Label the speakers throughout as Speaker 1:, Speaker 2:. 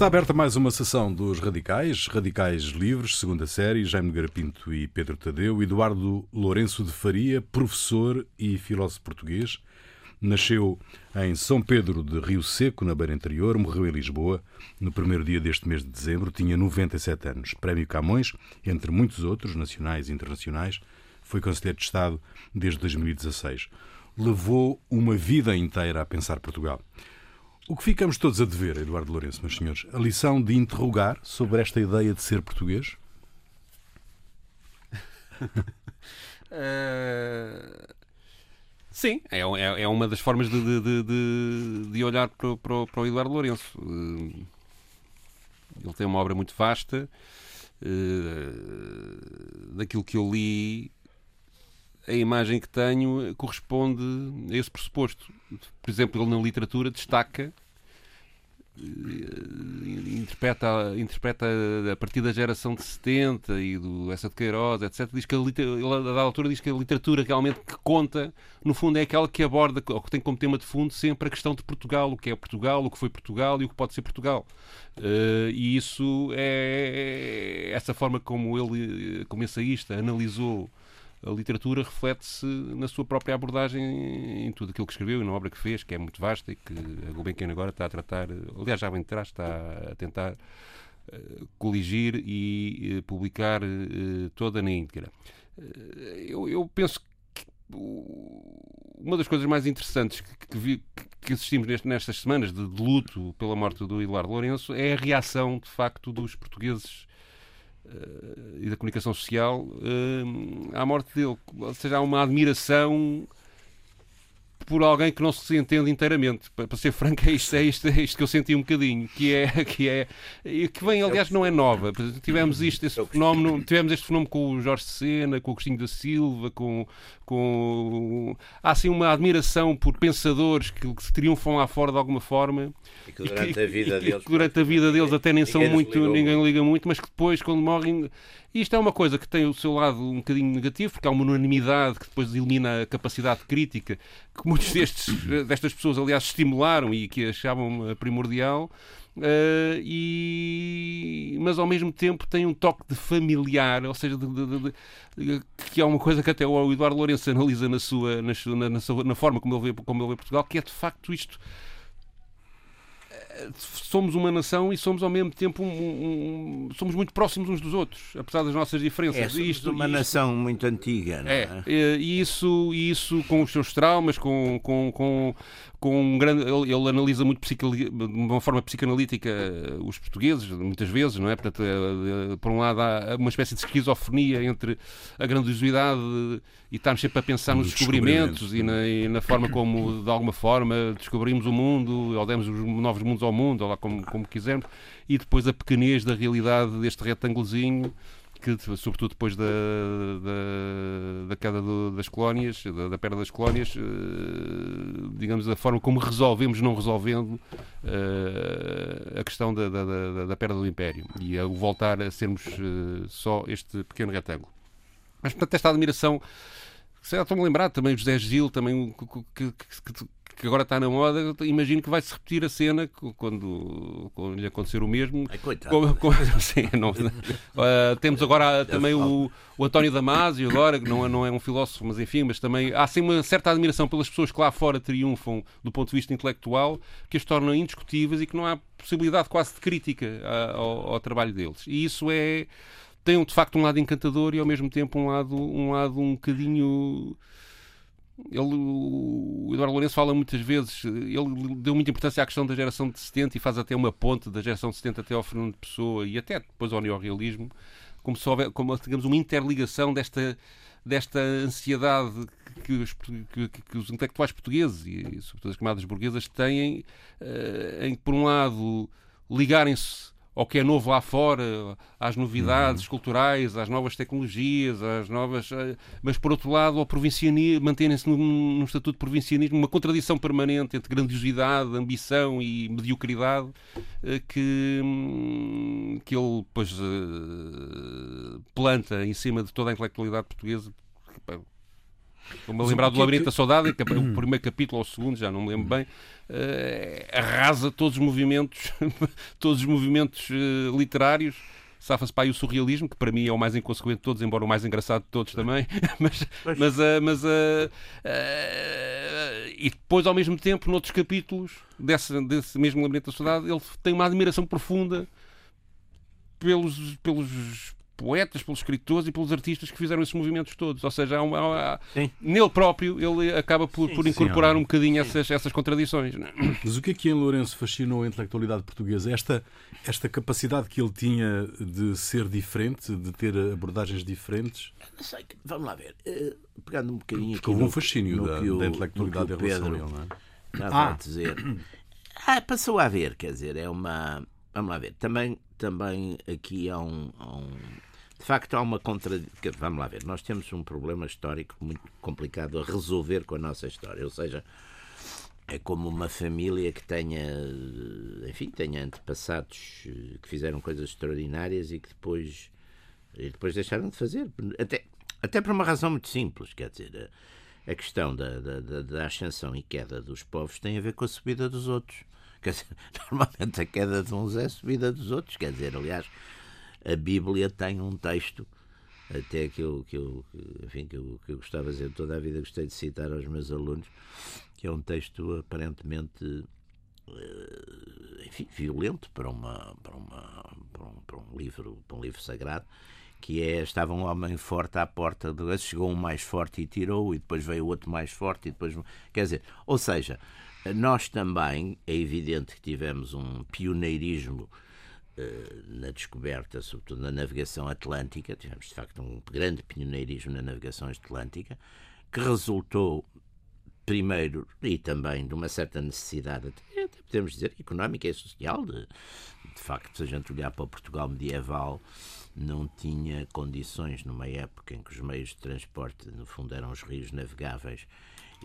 Speaker 1: Está aberta mais uma sessão dos Radicais, Radicais Livres, segunda série, Jaime Garapinto e Pedro Tadeu, Eduardo Lourenço de Faria, professor e filósofo português. Nasceu em São Pedro de Rio Seco, na Beira Interior, morreu em Lisboa no primeiro dia deste mês de dezembro, tinha 97 anos. Prémio Camões, entre muitos outros, nacionais e internacionais, foi Conselheiro de Estado desde 2016. Levou uma vida inteira a pensar Portugal. O que ficamos todos a dever, Eduardo Lourenço, meus senhores? A lição de interrogar sobre esta ideia de ser português?
Speaker 2: uh... Sim, é, é, é, uma das formas de, de, de, de olhar para, para, para, o Eduardo Lourenço. Uh, ele tem uma obra muito vasta. Uh, daquilo que eu li, a imagem que tenho corresponde a esse pressuposto. Por exemplo, ele na literatura destaca eh, interpreta, interpreta a partir da geração de 70 e do essa de Queiroz, etc. Diz que a, ele, a da altura diz que a literatura realmente que conta, no fundo, é aquela que aborda, ou que tem como tema de fundo sempre a questão de Portugal, o que é Portugal, o que foi Portugal e o que pode ser Portugal. Uh, e isso é essa forma como ele, como ensaísta, analisou a literatura reflete-se na sua própria abordagem em tudo aquilo que escreveu e na obra que fez, que é muito vasta e que a Gulbenkian agora está a tratar, aliás, já vem de trás, está a tentar uh, coligir e uh, publicar uh, toda na íntegra. Eu, eu, penso que uma das coisas mais interessantes que, que, vi, que assistimos neste, nestas semanas de, de, luto pela morte do Eduardo Lourenço é a reação, de facto, dos portugueses e da comunicação social uh, à morte dele. Ou seja, há uma admiração por alguém que não se entende inteiramente. Para, ser franco, é isto, é, isto, é isto que eu senti um bocadinho, que é que é que vem, aliás, não é nova. Tivemos isto, esse fenómeno, tivemos este fenómeno com o Jorge Sena, com o Cristinho da Silva, com, com há assim uma admiração por pensadores que, que se triunfam lá fora de alguma forma
Speaker 3: e que durante e que, a vida
Speaker 2: e,
Speaker 3: deles,
Speaker 2: durante a vida deles até nem são muito, ninguém liga muito, mas que depois, quando morrem e isto é uma coisa que tem o seu lado um bocadinho negativo, porque há uma unanimidade que depois elimina a capacidade crítica, que muitos destes, destas pessoas, aliás, estimularam e que achavam primordial. Uh, e... mas ao mesmo tempo tem um toque de familiar, ou seja, de, de, de, que é uma coisa que até o Eduardo Lourenço analisa na sua, na, na, na forma como ele, vê, como ele vê Portugal, que é de facto isto somos uma nação e somos ao mesmo tempo um, um, somos muito próximos uns dos outros, apesar das nossas diferenças.
Speaker 3: É, isto, uma isto, nação muito antiga, não é?
Speaker 2: é? E isso, isso com os seus traumas, com, com, com, com um grande. Ele, ele analisa muito de uma forma psicanalítica os portugueses, muitas vezes, não é? Portanto, é, é, por um lado, há uma espécie de esquizofrenia entre a grandiosidade e estarmos sempre a pensar nos descobrimentos, e na, e na, forma como, de alguma forma, descobrimos o mundo, ou demos os novos mundos ao mundo, ou lá como, como quisermos, e depois a pequenez da realidade deste retângulozinho que, sobretudo depois da, da, da queda do, das colónias, da, da, perda das colónias, uh, digamos, da forma como resolvemos, não resolvendo, uh, a questão da, da, da, perda do Império e o voltar a sermos uh, só este pequeno retângulo. Mas, portanto, esta admiração. Estou-me a lembrar também José Gil, também que, que, que, que agora está na moda, imagino que vai se repetir a cena quando, quando lhe acontecer o mesmo.
Speaker 3: Ai, com,
Speaker 2: com, sim, não, uh, temos agora também o, o António Damasio, agora, que não é, não é um filósofo, mas enfim, mas também há assim uma certa admiração pelas pessoas que lá fora triunfam do ponto de vista intelectual, que as tornam indiscutíveis e que não há possibilidade quase de crítica ao, ao trabalho deles. E isso é tem de facto um lado encantador e ao mesmo tempo um lado um lado um bocadinho ele, o Eduardo Lourenço fala muitas vezes, ele deu muita importância à questão da geração de 70 e faz até uma ponte da geração de 70 até ao Fernando Pessoa e até depois ao neorrealismo, como se houver, como, digamos, uma interligação desta, desta ansiedade que os, que, que os intelectuais portugueses e, sobretudo as camadas burguesas têm, uh, em por um lado, ligarem-se ao que é novo lá fora, às novidades uhum. culturais, às novas tecnologias, às novas. Eh, mas, por outro lado, ao provincianismo, manterem-se num, num, estatuto de provincianismo, uma contradição permanente entre grandiosidade, ambição e mediocridade eh, que, hum, que ele, pois, eh, planta em cima de toda a intelectualidade portuguesa Estou-me a lembrar do Labirinto da Saudade, que é o primeiro capítulo ou o segundo, já não me lembro bem, uh, arrasa todos os movimentos, todos os movimentos uh, literários. Safa-se para aí o surrealismo, que para mim é o mais inconsequente de todos, embora o mais engraçado de todos também. mas, mas, uh, mas uh, uh, e depois, ao mesmo tempo, noutros capítulos desse, desse mesmo Labirinto da Saudade, ele tem uma admiração profunda pelos, pelos poetas, pelos escritores e pelos artistas que fizeram esses movimentos todos. Ou seja, há uma, há, nele próprio ele acaba por, sim, por incorporar sim, um bocadinho essas, essas contradições. É?
Speaker 1: Mas o que é que em Lourenço fascinou a intelectualidade portuguesa? Esta, esta capacidade que ele tinha de ser diferente, de ter abordagens diferentes?
Speaker 3: Não sei, vamos lá ver. Uh, pegando um bocadinho
Speaker 1: Porque houve um fascínio da, da, intelectualidade em relação a ele, não é?
Speaker 3: Estava ah. a dizer. Ah, passou a haver, quer dizer, é uma. Vamos lá ver. Também, também aqui há um, há um de facto, há uma contradição. Vamos lá ver, nós temos um problema histórico muito complicado a resolver com a nossa história. Ou seja, é como uma família que tenha, enfim, tenha antepassados eh, que fizeram coisas extraordinárias e que depois, e depois deixaram de fazer. Até, até por uma razão muito simples, quer dizer, a, a questão da, da, da ascensão e queda dos povos tem a ver com a subida dos outros. Quer dizer, normalmente a queda de uns é a subida dos outros. Quer dizer, aliás, a Bíblia tem um texto até que eu, que eu, enfim, que eu, que eu gostava de dizer, toda a vida gostei de citar aos meus alunos, que é um texto aparentemente eh, enfim, violento para, uma, para, uma, para, um, para um livro para um livro sagrado que é estava um homem forte à porta do chegou um mais forte e tirou e depois veio outro mais forte e depois quer dizer ou seja nós também é evidente que tivemos um pioneirismo na descoberta, sobretudo na navegação atlântica, tivemos de facto um grande pioneirismo na navegação atlântica, que resultou primeiro e também de uma certa necessidade, até podemos dizer, económica e social, de, de facto, se a gente olhar para o Portugal medieval, não tinha condições numa época em que os meios de transporte, no fundo, eram os rios navegáveis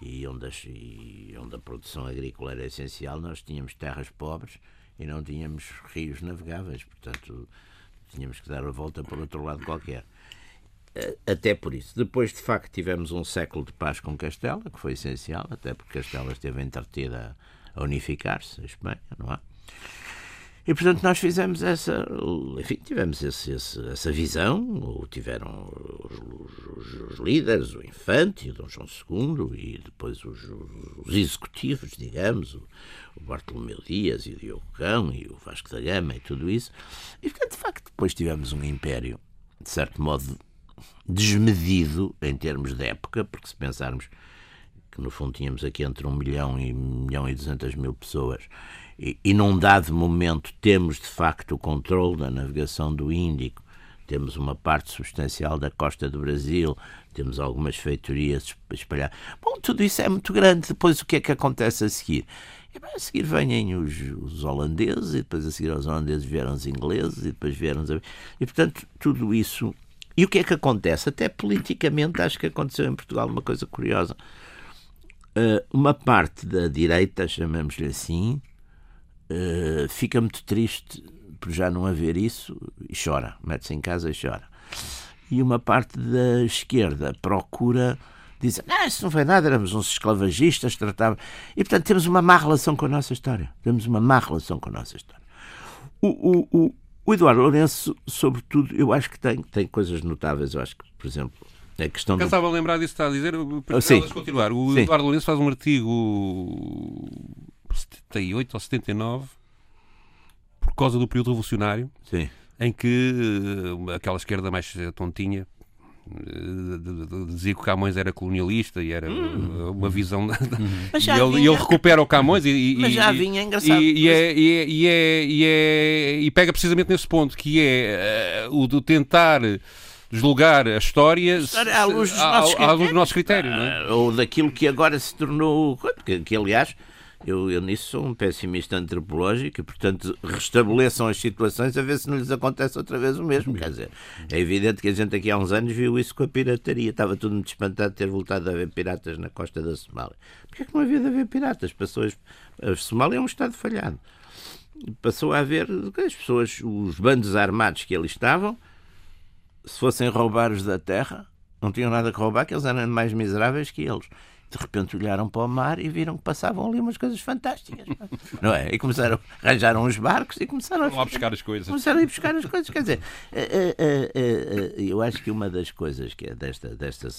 Speaker 3: e onde, e onde a produção agrícola era essencial, nós tínhamos terras pobres e não tínhamos rios navegáveis, portanto tínhamos que dar a volta por outro lado qualquer. Eh, até por isso. Depois, de facto, tivemos um século de paz com Castela, que foi essencial, até porque Castela esteve entretida a unificar-se, a Espanha, não é? E, portanto, nós fizemos essa. Enfim, tivemos esse, esse, essa visão, ou tiveram os, os, os, líderes, o Infante, o Dom João II, e depois os, os executivos, digamos, o, o Bartolomeu Dias e o Diogo Cão e o Vasco da Gama e tudo isso. E, portanto, de facto, depois tivemos um império, de certo modo, desmedido em termos de época, porque se pensarmos que, no fundo, tínhamos aqui entre um milhão e um milhão e duzentas mil pessoas e, num dado momento temos de facto o controle da navegação do Índico, temos uma parte substancial da costa do Brasil, temos algumas feitorias espalhadas. Bom, tudo isso é muito grande. Depois o que é que acontece a seguir? E, bem, a seguir vêm os, os, holandeses, e depois a seguir aos holandeses vieram os ingleses, e depois vieram os... E, portanto, tudo isso... E o que é que acontece? Até politicamente acho que aconteceu em Portugal uma coisa curiosa. Uh, uma parte da direita, chamemos-lhe assim, uh, fica muito triste por já não haver isso e chora, mete-se em casa e chora. E uma parte da esquerda procura dizer, ah, isso não foi nada, éramos uns esclavagistas, tratava E, portanto, temos uma má relação com a nossa história. Temos uma má relação com a nossa história. O, o, o, o Eduardo Lourenço, sobretudo, eu acho que tem, tem coisas notáveis. Eu acho que, por exemplo, a questão.
Speaker 2: Eu estava a lembrar disso que está a dizer. Para sim. continuar. O sim. Eduardo Lourenço faz um artigo 78 ou 79, por causa do período revolucionário,
Speaker 3: Sim.
Speaker 2: em que uh, aquela esquerda mais tontinha uh, dizia que o Camões era colonialista e era hum. uma visão. e ele, vinha... ele, recupera o Camões e, e,
Speaker 3: Mas já vinha engraçado.
Speaker 2: E, é, e, é, e, é, e, é, e pega precisamente nesse ponto, que é uh, o de tentar deslugar a história,
Speaker 3: à luz dos nossos,
Speaker 2: do nosso critério. Não é?
Speaker 3: Ou daquilo que agora se tornou. Que, que aliás eu, eu nisso sou um pessimista antropológico e, portanto, restabeleçam as situações a ver se não lhes acontece outra vez o mesmo. Quer dizer, é evidente que a gente aqui há uns anos viu isso com a pirataria. Estava tudo muito espantado de ter voltado a haver piratas na costa da Somália. Porquê é que não havia de haver piratas? Pessoas, a Somália é um Estado falhado. Passou a haver as pessoas, os bandos armados que ali estavam, se fossem roubar os da terra, Não tinham nada que roubar, que eles eram mais miseráveis que eles. De repente olharam para o mar e viram que passavam ali umas coisas fantásticas. Não é? E começaram, arranjaram uns barcos e começaram a,
Speaker 2: Vão buscar as coisas.
Speaker 3: começaram a ir buscar as coisas. Quer dizer, eh, eh, eh, eu acho que uma das coisas que é desta, desta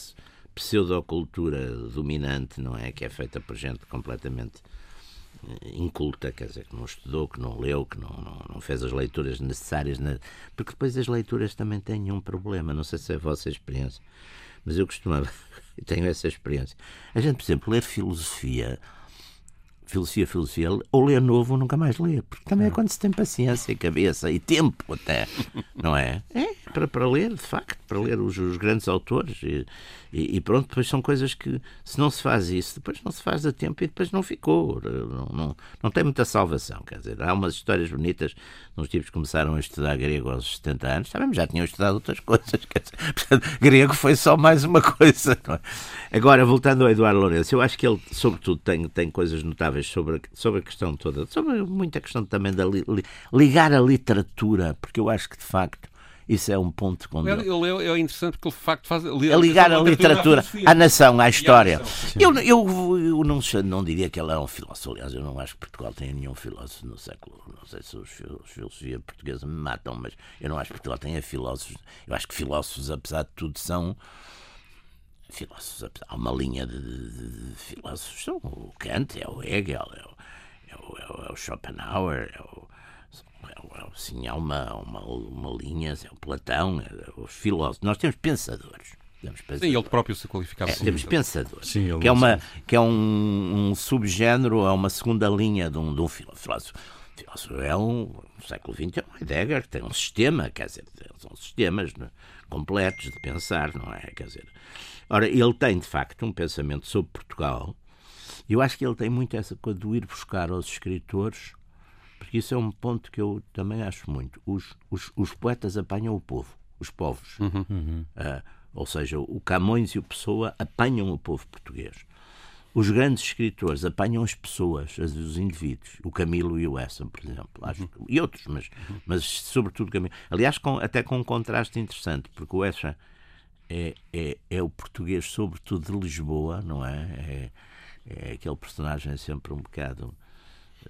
Speaker 3: pseudocultura dominante, não é? Que é feita por gente completamente inculta, quer dizer, que não estudou, que não leu, que não, não, não fez as leituras necessárias. na- Porque depois as leituras também têm um problema, não sei se é a vossa experiência, mas eu costumava, eu tenho essa experiência. A gente, por exemplo, ler filosofia, filosofia, filosofia, ou ler novo ou nunca mais ler, porque também é quando se tem paciência e cabeça e tempo até, não é? É, para, para ler, de facto, para ler os, os grandes autores e, e, e pronto, depois são coisas que se não se faz isso, depois não se faz a tempo e depois não ficou, não, não, não tem muita salvação, quer dizer, há umas histórias bonitas uns tipos que começaram a estudar grego aos 70 anos, também já tinham estudado outras coisas, quer dizer, portanto, grego foi só mais uma coisa, é? Agora, voltando ao Eduardo Lourenço, eu acho que ele, sobretudo, tem, tem coisas notáveis sobre, sobre a questão toda, sobre muita questão também da li- ligar a literatura, porque eu acho que, de facto, isso é um ponto com
Speaker 2: Ele, ele é, é interessante porque ele de facto faz.
Speaker 3: a ligar a literatura à nação, à história. Eu, eu, eu não, não diria que ele é um filósofo. Aliás, eu não acho que Portugal tenha nenhum filósofo no século. Não sei se os, fil- os filosofia portuguesa me matam, mas eu não acho que Portugal tenha filósofos. Eu acho que filósofos, apesar de tudo, são. Filósofos, há uma linha de, de- de filósofos. São o Kant, é o Hegel, é o, é o, é o, é o Schopenhauer, é o. é o- é o- Sim, há uma, uma, uma linha, é o Platão, é os filósofos. Nós temos pensadores. Temos
Speaker 2: Sim,
Speaker 3: pensadores.
Speaker 2: ele próprio se qualificava
Speaker 3: É,
Speaker 2: assim.
Speaker 3: temos pensadores.
Speaker 1: Sim,
Speaker 3: que é, uma, que é um, um subgénero, é uma segunda linha de um, de um filó- filósofo. filósofo é um, no século XX, é um Heidegger, que tem um sistema, quer dizer, são sistemas né, completos de pensar, não é? Quer dizer, ora, ele tem, de facto, um pensamento sobre Portugal. E eu acho que ele tem muito essa coisa de ir buscar aos escritores, porque isso é um ponto que eu também acho muito. Os, os, os poetas apanham o povo, os povos. Ah, ou seja, o Camões e o Pessoa apanham o povo português. Os grandes escritores apanham as pessoas, as- os indivíduos. O Camilo e o Essa, por exemplo. Acho, que- E outros, mas, mas sobretudo Camilo. Aliás, com- até com um contraste interessante, porque o Essa é, é, é o português, sobretudo de Lisboa, não é? É, é aquele personagem sempre um bocado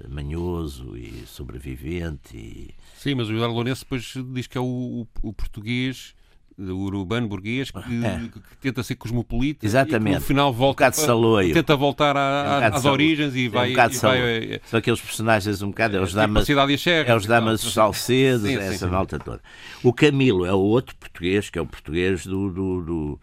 Speaker 3: manhoso e sobrevivente e
Speaker 2: Sim, mas o Eduardo Lourenço depois diz que é o, o- o português o urbano burguês que,
Speaker 3: É.
Speaker 2: que tenta ser cosmopolita
Speaker 3: Exatamente.
Speaker 2: e no final volta
Speaker 3: saloio.
Speaker 2: tenta voltar à-
Speaker 3: É um
Speaker 2: às origens e
Speaker 3: é um
Speaker 2: vai,
Speaker 3: bocado
Speaker 2: e vai
Speaker 3: saloio.
Speaker 2: eh,
Speaker 3: São aqueles personagens um bocado, é os
Speaker 2: tipo a
Speaker 3: damas,
Speaker 2: a
Speaker 3: é os
Speaker 2: tal.
Speaker 3: damas Salcedos,
Speaker 2: Sim,
Speaker 3: é
Speaker 2: sim,
Speaker 3: essa
Speaker 2: sim.
Speaker 3: malta toda. O Camilo é o outro português, que é o português do. do- do-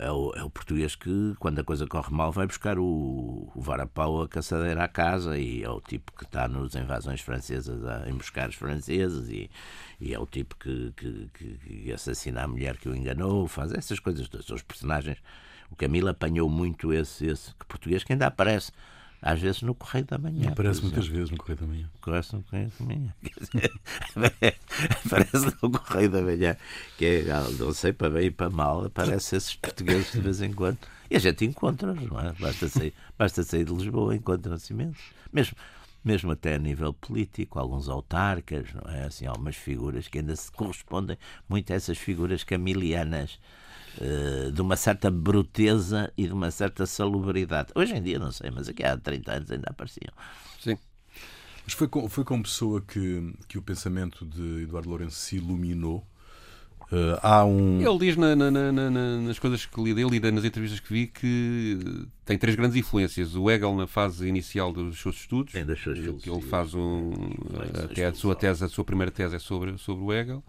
Speaker 3: é, o, é o português que, quando a coisa corre mal, vai buscar o, o varapau, a caçadeira à casa, e é o tipo que está nas invasões francesas a emboscar os franceses, e, e é o tipo que, que, que- assassina a mulher que o enganou, faz essas coisas todas. Os personagens. O Camilo apanhou muito esse, esse português que ainda aparece. Às vezes no Correio da Manhã.
Speaker 1: Aparece muitas vezes no Correio da Manhã.
Speaker 3: Aparece no Correio da Manhã. Aparece no Correio da Manhã. Que é, ah, não sei, para bem e para mal, aparecem esses portugueses de vez em quando. E a gente encontra-os, não é? Basta sair, basta sair de Lisboa, encontra-se imensos. Mesmo, mesmo até a nível político, alguns autarcas, não é? Assim, algumas figuras que ainda se correspondem muito a essas figuras camilianas. Eh, de uma certa bruteza e de uma certa salubridade. Hoje em dia não sei, mas aqui há 30 anos ainda apareciam.
Speaker 2: sim.
Speaker 1: Mas foi com, foi com pessoa que, que o pensamento de Eduardo Lourenço se iluminou. Eh, há um.
Speaker 2: Ele diz na- na- na- na- na- nas coisas que li dele e nas entrevistas que vi que tem três grandes influências. O Hegel na fase inicial dos seus estudos,
Speaker 3: Tem das suas
Speaker 2: que ele faz um, até a sua tese, a sua primeira tese é sobre, sobre o Hegel.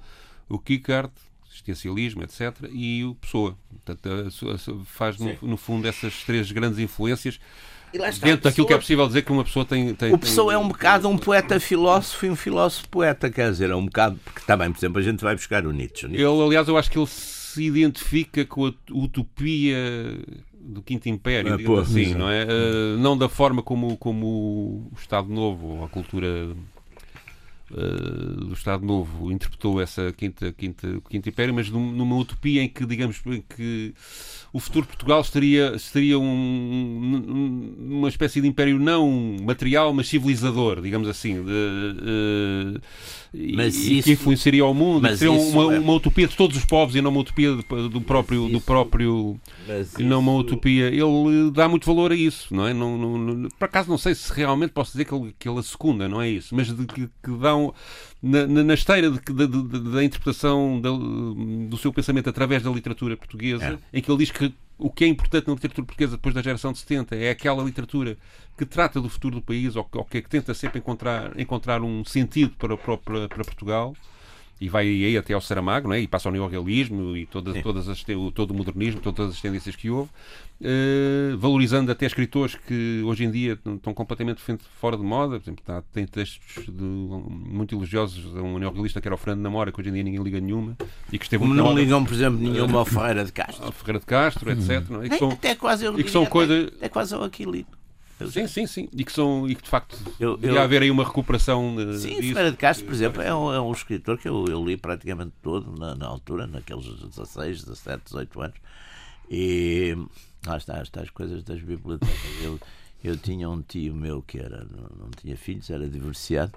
Speaker 2: O Kierkegaard, existencialismo, etc. E o Pessoa. Portanto, faz no, no fundo essas três grandes influências
Speaker 3: E lá está,
Speaker 2: dentro daquilo que é possível dizer que uma pessoa tem. tem
Speaker 3: O Pessoa
Speaker 2: tem-
Speaker 3: é um bocado um poeta-filósofo e um filósofo-poeta, quer dizer, é um bocado. Porque também, por exemplo, a gente vai buscar o Nietzsche. Nietzsche
Speaker 2: Ele, aliás, eu acho que ele se identifica com a utopia do Quinto Império,
Speaker 1: Ah, pô,
Speaker 2: assim,
Speaker 1: sim.
Speaker 2: não é? Uh, não da forma como, como o Estado Novo ou a cultura do Estado Novo interpretou essa quinta, quinta, quinta império, mas numa utopia em que, digamos, que o futuro de Portugal estaria, estaria um, uma espécie de império não material, mas civilizador, digamos assim, de, uh, mas e, isso, que influenciaria o mundo, mas seria uma, é... uma, utopia de todos os povos e não uma utopia do próprio, isso, do próprio e não uma utopia. Ele dá muito valor a isso, não é? Não, não, por acaso não sei se realmente posso dizer que ele, que ele a secunda, não é isso, mas de, que, que dão na, na esteira da interpretação da, do seu pensamento através da literatura portuguesa, é. em que ele diz que o que é importante na literatura portuguesa depois da geração de 70 é aquela literatura que trata do futuro do país ou, ou que tenta sempre encontrar, encontrar um sentido para, para, para Portugal e vai aí até ao Saramago, não é? e passa ao neorrealismo e todas, todas as, todo o modernismo, todas as tendências que houve, uh, valorizando até escritores que hoje em dia estão completamente fora de moda. Por exemplo, tá, tem textos de, muito elogiosos a um neorrealista que era o Fernando Namora, que hoje em dia ninguém liga nenhuma. E que esteve
Speaker 3: não ligam, por exemplo, nenhuma ao Ferreira de Castro. Ao
Speaker 2: Ferreira de Castro, etc. Não é? e que
Speaker 3: são, até quase eu
Speaker 2: e que são coisas.
Speaker 3: É quase ao Aquilino.
Speaker 2: Sim, sim, sim. E que, são, e que de facto eu, eu... ia haver aí uma recuperação. De,
Speaker 3: sim, Ferreira de Castro, por exemplo, é um, é um escritor que eu, eu li praticamente todo na, na, altura, naqueles 16, 17, 18 anos. E lá está, está as coisas das bibliotecas. Eu, eu tinha um tio meu que era, não, não tinha filhos, era divorciado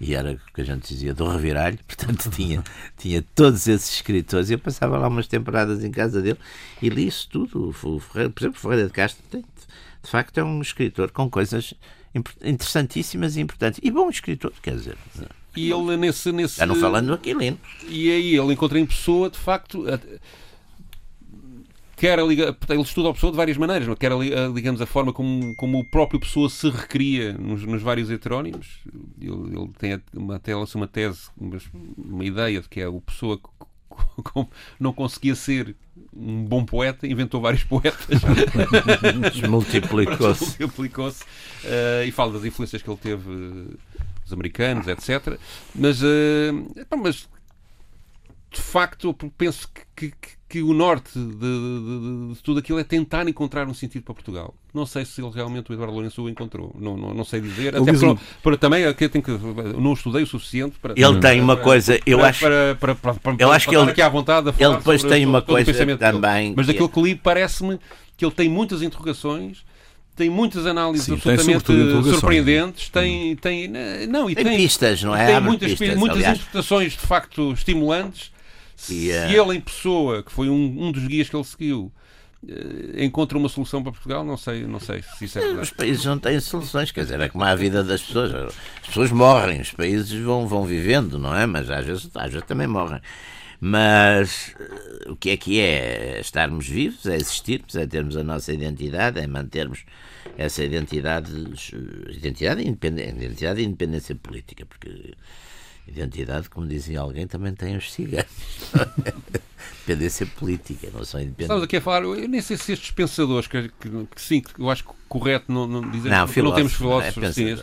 Speaker 3: e era o que a gente dizia do reviralho, portanto tinha, tinha todos esses escritores. Eu passava lá umas temporadas em casa dele e li isso tudo. Por exemplo, Ferreira de Castro tem de facto é um escritor com coisas interessantíssimas e importantes. E bom escritor, quer dizer.
Speaker 2: E ele nesse. nesse
Speaker 3: Já não falando do Aquilino.
Speaker 2: E aí ele encontra em pessoa, de facto. Quer a, ele estuda a pessoa de várias maneiras, não? quer a, digamos, a forma como, como o próprio pessoa se recria nos, nos vários heterónimos. Ele, ele tem uma, até uma tese, uma, uma ideia de que é o pessoa não conseguia ser um bom poeta, inventou vários poetas.
Speaker 3: Multiplicou-se.
Speaker 2: Multiplicou-se. Uh, e fala das influências que ele teve uh, dos americanos, etc. Mas, uh, mas de facto, penso que, que, que o norte de, de, de, tudo aquilo é tentar encontrar um sentido para Portugal. Não sei se ele realmente, o Eduardo Lourenço, o encontrou. Não, não, não sei dizer. Até para, para, também, eu tenho que, não estudei o suficiente para.
Speaker 3: Ele tem uma coisa, eu
Speaker 2: para,
Speaker 3: acho.
Speaker 2: Para, para, para, para, eu acho que ele, aqui à vontade
Speaker 3: ele depois tem uma coisa também.
Speaker 2: Mas daquilo que li, parece-me que ele tem muitas interrogações tem muitas análises Sim, absolutamente surpreendentes, tem, tem, não, e
Speaker 3: tem, tem pistas, não é?
Speaker 2: Tem muitas, pistas, muitas interpretações de facto estimulantes se uh... ele em pessoa, que foi um, um dos guias que ele seguiu, uh, encontra uma solução para Portugal, não sei, não sei se isso é verdade.
Speaker 3: Os países não têm soluções, quer dizer, é como a vida das pessoas. As pessoas morrem, os países vão, vão vivendo, não é? Mas às vezes, às vezes também morrem. Mas uh, o que é que é? é? Estarmos vivos, é existirmos, é termos a nossa identidade, é mantermos essa identidade, identidade, independência, e independência política, porque Identidade, como dizia alguém, também tem os ciganos. Dependência política, não são independentes.
Speaker 2: Estamos aqui a falar, eu nem sei se estes pensadores, que, que, que sim, que eu acho correto não, não dizer não, que não temos filósofos é assim.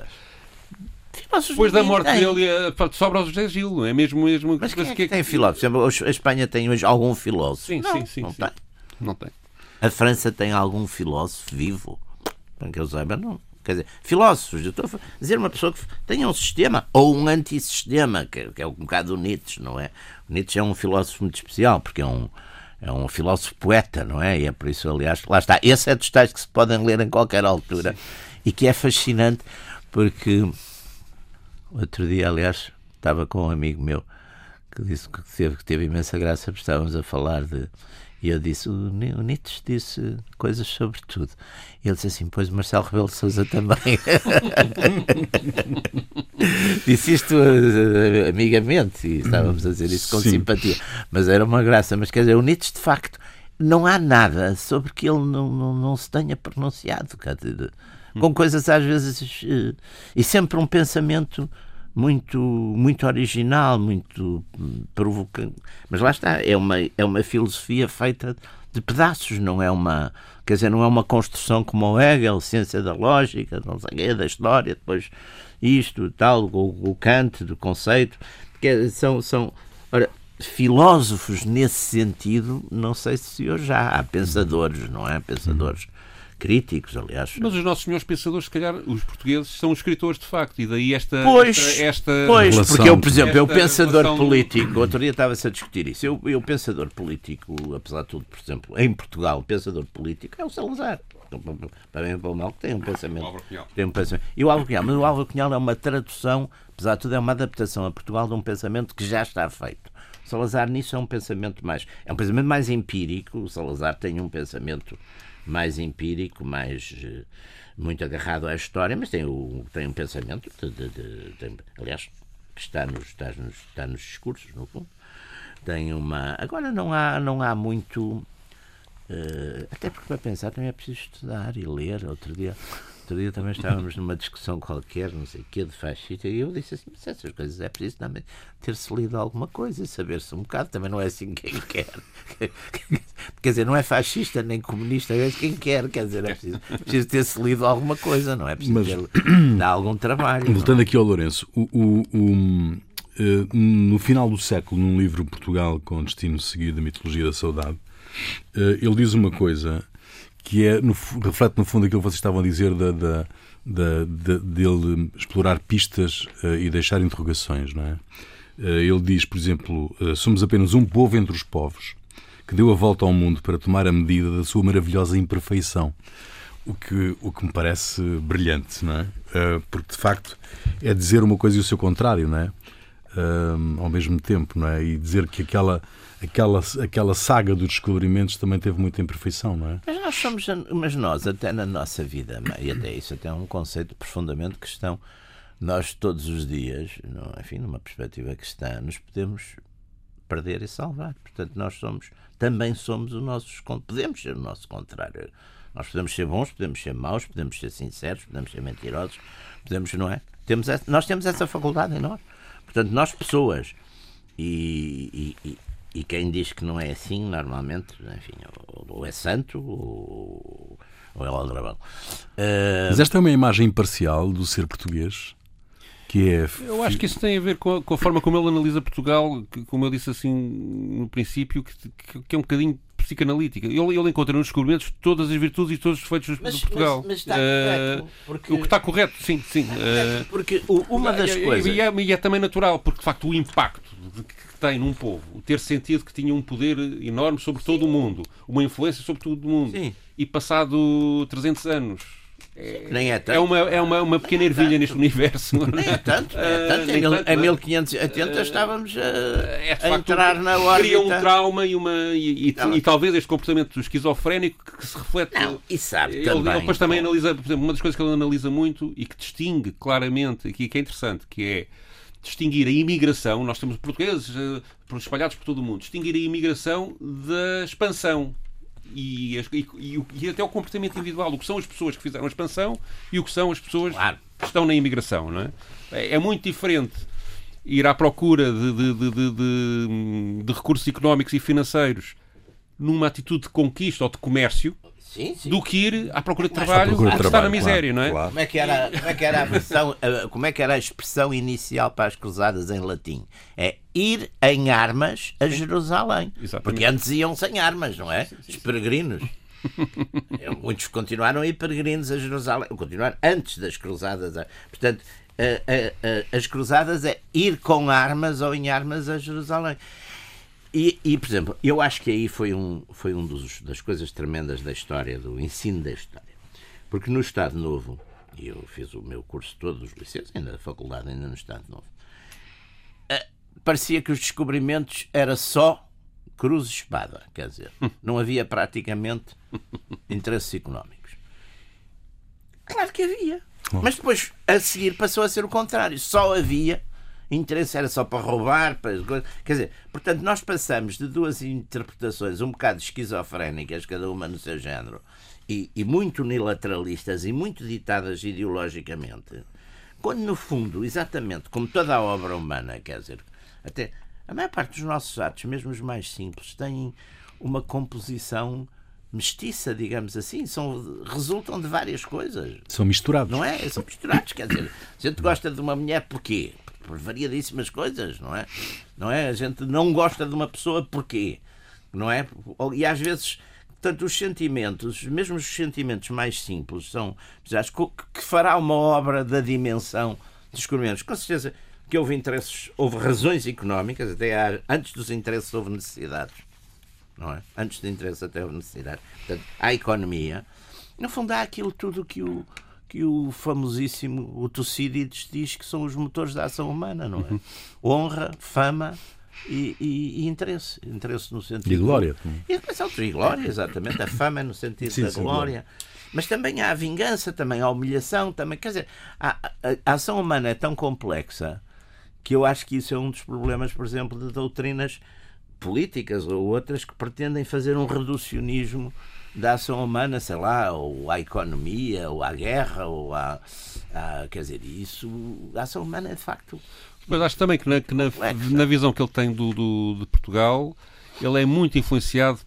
Speaker 2: Depois da morte tem. dele, eh, sobra o José Gil, não é mesmo? mesmo
Speaker 3: Mas quem é que, que tem filósofos? A Espanha tem hoje algum filósofo?
Speaker 2: Sim,
Speaker 3: não,
Speaker 2: sim, sim.
Speaker 3: Não,
Speaker 2: sim.
Speaker 3: Tem.
Speaker 2: não tem.
Speaker 3: A França tem algum filósofo vivo? Para que eu saiba, não. Quer dizer, filósofos, eu estou a dizer uma pessoa que tenha um sistema ou um antissistema, que, que é um bocado o Nietzsche, não é? O Nietzsche é um filósofo muito especial, porque é um, é um filósofo poeta, não é? E é por isso, aliás, lá está. Esse é dos tais que se podem ler em qualquer altura Sim. e que é fascinante, porque outro dia, aliás, estava com um amigo meu que disse que teve, que teve imensa graça, porque estávamos a falar de e eu disse, o Nietzsche disse coisas sobre tudo. E ele disse assim, pois Marcelo Rebelo de Sousa também. disse isto uh, amigamente e estávamos a dizer isso com Sim. simpatia. Mas era uma graça. Mas quer dizer, o Nietzsche de facto não há nada sobre que ele não, não, não se tenha pronunciado. Dizer, com coisas às vezes. Uh, e sempre um pensamento muito, muito original, muito provocante. Mas lá está, é uma, é uma filosofia feita de pedaços, não é uma, quer dizer, não é uma construção como o Hegel, ciência da lógica, não sei da história, depois isto, tal, o, o Kant, do conceito, que são, são ora, filósofos nesse sentido, não sei se hoje já há pensadores, não é? Pensadores críticos, aliás.
Speaker 2: Mas os nossos melhores pensadores, se calhar, os portugueses, são escritores de facto, e daí esta.
Speaker 3: Pois,
Speaker 2: esta, esta
Speaker 3: pois
Speaker 1: relação-
Speaker 3: porque eu, por exemplo, eu pensador
Speaker 2: relação-
Speaker 3: político, outro dia estava-se a discutir isso. Eu, eu, pensador político, apesar de tudo, por exemplo, em Portugal, o pensador político é o Salazar. Para bem ou para o mal, que tem um pensamento.
Speaker 2: Álvaro Cunhal.
Speaker 3: Tem um pensamento. E o Álvaro Cunhal, mas o Álvaro Cunhal é uma tradução, apesar de tudo, é uma adaptação a Portugal de um pensamento que já está feito. O Salazar nisso é um pensamento mais. É um pensamento mais empírico. O Salazar tem um pensamento mais empírico, mais. eh, muito agarrado à história, mas tem, o, tem um pensamento. De, de- de- aliás, que está nos, está, nos, está nos discursos, no fundo. Tem uma. Agora não há, não há muito. eh, até porque para pensar também é preciso estudar e ler. Outro dia, outro dia também estávamos numa discussão qualquer, não sei o quê, de fascista, e eu disse assim: mas essas coisas é preciso também ter-se lido alguma coisa saber-se um bocado. Também não é assim quem quer. Quer dizer, não é fascista nem comunista, é quem quer. Quer dizer, é preciso, preciso ter-se lido alguma coisa, não é preciso
Speaker 1: Mas-
Speaker 3: ter dar algum trabalho. não?
Speaker 1: Voltando aqui ao Lourenço, o, o- o, eh, no final do século, num livro Portugal com destino seguido da mitologia da saudade, eh, ele diz uma coisa que é, no, reflete no fundo aquilo que vocês estavam a dizer da, da, da- dele explorar pistas eh, e deixar interrogações, não é? Eh, ele diz, por exemplo, eh, somos apenas um povo entre os povos que deu a volta ao mundo para tomar a medida da sua maravilhosa imperfeição. O que, o que me parece brilhante, não é? Porque de facto é dizer uma coisa e o seu contrário, não é? Eh, ao mesmo tempo, não é? E dizer que aquela, aquela, aquela saga dos descobrimentos também teve muita imperfeição, não é?
Speaker 3: Mas nós somos, mas nós, até na nossa vida, e até isso até é um conceito profundamente cristão, nós todos os dias, enfim, numa perspectiva cristã, nos podemos perder e salvar. Portanto, nós somos, também somos o nosso, podemos ser o nosso contrário. Nós podemos ser bons, podemos ser maus, podemos ser sinceros, podemos ser mentirosos, podemos, não é? Temos essa- nós temos essa faculdade em nós. Portanto, nós pessoas, e- e- e quem diz que não é assim, normalmente, enfim, ou, é santo ou, ou é aldrabão. Ah,
Speaker 1: Mas esta é uma imagem imparcial do ser português, que é.
Speaker 2: Eu acho que isso tem a ver com a, com a forma como ele analisa Portugal, que, como eu disse assim no princípio, que, que- que é um bocadinho psicanalítica. Ele, ele encontra nos descobrimentos todas as virtudes e todos os defeitos
Speaker 3: Mas-
Speaker 2: de Portugal.
Speaker 3: mas- mas está
Speaker 2: Eh,
Speaker 3: correto, porque-
Speaker 2: O que está correto, sim, sim. Eh,
Speaker 3: porque uma das
Speaker 2: e- e-
Speaker 3: coisas.
Speaker 2: E é, e é também natural, porque de facto o impacto de- que tem num povo, o ter sentido que tinha um poder enorme sobre todo o mundo, uma influência sobre todo o mundo,
Speaker 3: Sim.
Speaker 2: e passado 300 anos.
Speaker 3: Nem é tanto.
Speaker 2: É uma, é uma, uma pequena ervilha neste universo.
Speaker 3: Nem é tanto, é tanto.
Speaker 2: nem
Speaker 3: Em, mil-
Speaker 2: tanto,
Speaker 3: em
Speaker 2: não é?
Speaker 3: 1580 estávamos a,
Speaker 2: é
Speaker 3: a entrar na
Speaker 2: Cria um trauma e, uma, e, e- e talvez este comportamento esquizofrénico que, que se reflete.
Speaker 3: Não, e sabe
Speaker 2: ele,
Speaker 3: também.
Speaker 2: ele depois também analisa, por exemplo, uma das coisas que ele analisa muito e que distingue claramente, aqui que é interessante, que é distinguir a imigração, nós temos portugueses eh, espalhados por todo o mundo, distinguir a imigração da expansão. E, e- e até o comportamento individual, o que são as pessoas que fizeram a expansão e o que são as pessoas
Speaker 3: Claro.
Speaker 2: que estão na imigração. Não é? É, é muito diferente ir à procura de- de- de- de recursos económicos e financeiros numa atitude de conquista ou de comércio
Speaker 3: Sim, sim.
Speaker 2: do que ir à procura de trabalho
Speaker 1: procura de
Speaker 2: onde está na miséria,
Speaker 1: claro,
Speaker 2: não é?
Speaker 1: claro.
Speaker 3: Como é que era, como é que era a versão, a- como é que era a expressão inicial para as cruzadas em latim? É ir em armas a Jerusalém.
Speaker 2: Exatamente.
Speaker 3: Porque antes iam sem armas, não é? Os peregrinos. Muitos continuaram a ir peregrinos a Jerusalém. Continuaram antes das cruzadas. a- Portanto, a- a- a- as cruzadas é ir com armas ou em armas a Jerusalém. E, e, por exemplo, eu acho que aí foi um, foi um dos, das coisas tremendas da história, do ensino da história. Porque no Estado Novo, e eu fiz o meu curso todo dos liceus, ainda da faculdade, ainda no Estado Novo, eh, parecia que os descobrimentos era só cruz e espada, quer dizer, não havia praticamente interesses económicos. Claro que havia. Mas depois, a seguir, passou a ser o contrário. Só havia interesse, era só para roubar, para... Quer dizer, portanto, nós passamos de duas interpretações um bocado esquizofrénicas, cada uma no seu género, e, e muito unilateralistas e muito ditadas ideologicamente, quando no fundo, exatamente como toda a obra humana, quer dizer, até a maior parte dos nossos atos, mesmo os mais simples, têm uma composição mestiça, digamos assim, são, resultam de várias coisas.
Speaker 1: São misturados.
Speaker 3: Não é? São misturados, quer dizer, a gente gosta de uma mulher porquê? Por variadíssimas coisas, não é? Não é? A gente não gosta de uma pessoa porquê? Não é? E às vezes Portanto, os sentimentos, mesmo os sentimentos mais simples, são acho que fará uma obra da dimensão dos descobrimentos. Com certeza que houve interesses, houve razões económicas, até antes dos interesses houve necessidades. Não é? Antes dos interesses até houve necessidades. Portanto, há economia. No fundo, há aquilo tudo que o, que o famosíssimo o Tucídides diz que são os motores da ação humana, não é? Uhum. Honra, fama, e, e, e, interesse. Interesse no sentido.
Speaker 1: E glória.
Speaker 3: E, e glória, exatamente. A fama no sentido sim, da sim, glória. Mas também há a vingança, também há a humilhação, também. Quer dizer, a, a, a, ação humana é tão complexa que eu acho que isso é um dos problemas, por exemplo, de doutrinas políticas ou outras que pretendem fazer um reducionismo da ação humana, sei lá, ou à economia, ou à guerra, ou à. à quer dizer, isso. A ação humana é de facto
Speaker 2: mas acho também que na, que na, na visão que ele tem do, do, de Portugal, ele é muito influenciado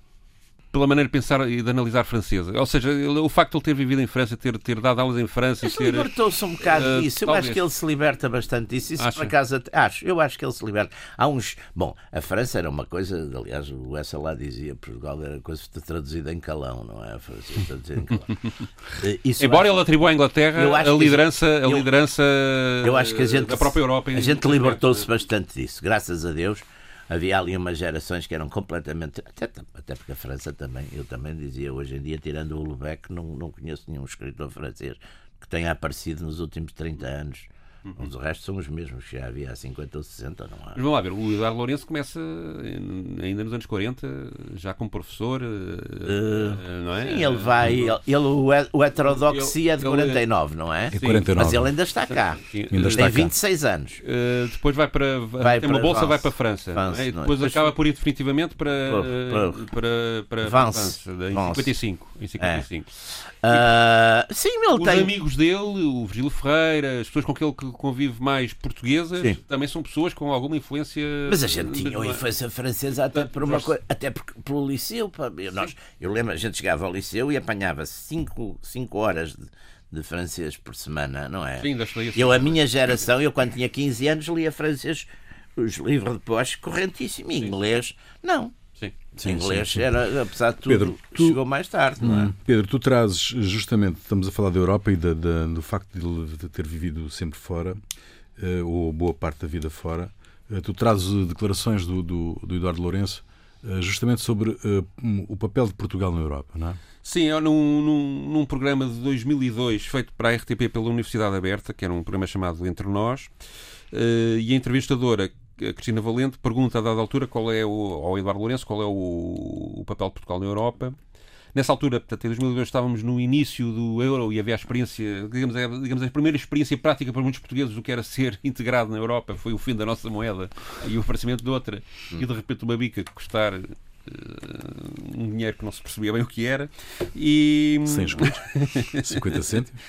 Speaker 2: pela maneira de pensar e de analisar francesa. Ou seja, ele, o facto de ele ter vivido em França, ter, ter dado aulas em França.
Speaker 3: Mas libertou-se um bocado uh, disso. Eu talvez. acho que ele se liberta bastante disso. Isso Acha? por acaso acho. Eu acho que ele se liberta. Há uns. Bom, a França era uma coisa, aliás, o Essa lá dizia Portugal era coisa traduzida em calão, não é? A França traduzida em calão.
Speaker 2: Eh, isso Embora acho... ele atribua à Inglaterra a liderança, a liderança eu acho que a gente, da própria Europa.
Speaker 3: A gente libertou-se bastante disso, graças a Deus havia ali umas gerações que eram completamente. Até, até porque a França também, eu também dizia, hoje em dia, tirando o Lubeck, não, não conheço nenhum escritor francês que tenha aparecido nos últimos 30 anos Uhum. Os restos são os mesmos que já havia há 50 ou 60, não há.
Speaker 2: Mas vamos lá ver, o Eduardo Lourenço começa ainda nos anos 40, já como professor, uh, não é?
Speaker 3: Sim, ele vai, ele, ele o heterodoxia é de 49, não é?
Speaker 1: é 49.
Speaker 3: Mas ele ainda está cá. Sim, ainda está tem 26 cá. anos.
Speaker 2: Uh, depois vai para. Vai tem uma bolsa, Vance. vai para a França. Vance, é? depois, depois acaba por ir definitivamente para. Para, para, para,
Speaker 3: Vance.
Speaker 2: França, em 55. Em 55.
Speaker 3: É. Uh, sim, ele
Speaker 2: Os
Speaker 3: tem.
Speaker 2: amigos dele, o Virgílio Ferreira, as pessoas com quem ele convive mais portuguesas, sim. também são pessoas com alguma influência.
Speaker 3: Mas a gente tinha uma influência francesa até por uma coisa, até porque, pelo liceu. Eu, nós, eu lembro, a gente chegava ao liceu e apanhava 5 horas de, de francês por semana, não é?
Speaker 2: Sim,
Speaker 3: eu, a minha geração, eu quando tinha 15 anos, lia francês, os livros de pós correntíssimo, em inglês, não.
Speaker 2: Sim.
Speaker 3: Inglês sim, sim. era, apesar de tudo, Pedro, tu, chegou mais tarde, não é? Hum,
Speaker 1: Pedro, tu trazes justamente, estamos a falar da Europa e da, da, do facto de ele ter vivido sempre fora, uh, ou boa parte da vida fora, uh, tu trazes declarações do, do, do Eduardo Lourenço uh, justamente sobre o papel de Portugal na Europa, não é?
Speaker 2: Sim, é num, num, num, programa de 2002 feito para a RTP pela Universidade Aberta, que era um programa chamado Entre Nós, e a entrevistadora a Cristina Valente pergunta a dada altura qual é o, ao Eduardo Lourenço qual é o, o papel de Portugal na Europa. Nessa altura, portanto, em 2002, estávamos no início do euro e havia a experiência, digamos, a, digamos, a primeira experiência prática para muitos portugueses do que era ser integrado na Europa. Foi o fim da nossa moeda e o aparecimento de outra. E de repente uma bica custar um dinheiro que não se percebia bem o que era. E...
Speaker 1: 100 escudos, 50 cêntimos.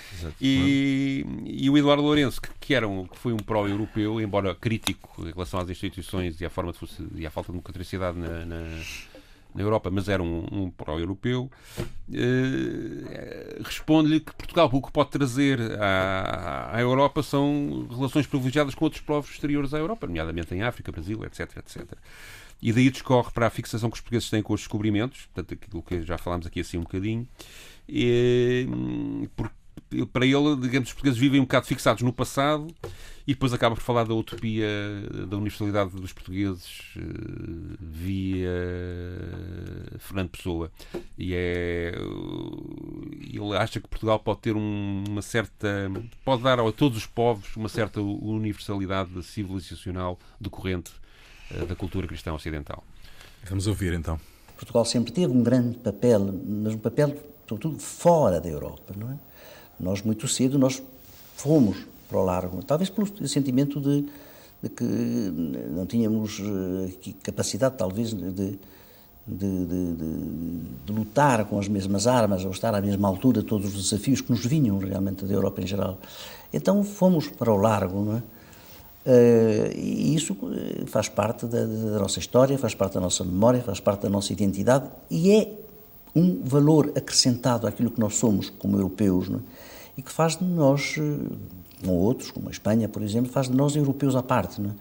Speaker 2: E, e o Eduardo Lourenço, que, que, era um, que foi um pró-europeu, embora crítico em relação às instituições e à, forma de, e à falta de democraticidade na, na na Europa, mas era um, um pró-europeu, eh, responde-lhe que Portugal o que pode trazer à, à, Europa são relações privilegiadas com outros povos exteriores à Europa, nomeadamente em África, Brasil, etc, etc. E daí discorre para a fixação que os portugueses têm com os descobrimentos, portanto, aquilo que já falámos aqui assim um bocadinho, e, porque para ele, digamos, os portugueses vivem um bocado fixados no passado e depois acaba por falar da utopia da universalidade dos portugueses eh, via Fernando Pessoa. E é. Ele acha que Portugal pode ter uma certa. pode dar a todos os povos uma certa universalidade civilizacional decorrente eh, da cultura cristã ocidental.
Speaker 1: Vamos ouvir então.
Speaker 4: Portugal sempre teve um grande papel, mas um papel, sobretudo, fora da Europa, não é? Nós, muito cedo, nós fomos para o largo, talvez pelo sentimento de, de que não tínhamos eh, capacidade, talvez, de, de, de, de, lutar com as mesmas armas ou estar à mesma altura de todos os desafios que nos vinham realmente da Europa em geral. Então fomos para o largo, não é? Uh, e isso eh, faz parte da, da, nossa história, faz parte da nossa memória, faz parte da nossa identidade e é um valor acrescentado àquilo que nós somos como europeus. É? e que faz de nós, com eh, outros, como a Espanha, por exemplo, faz de nós europeus à parte. Não é?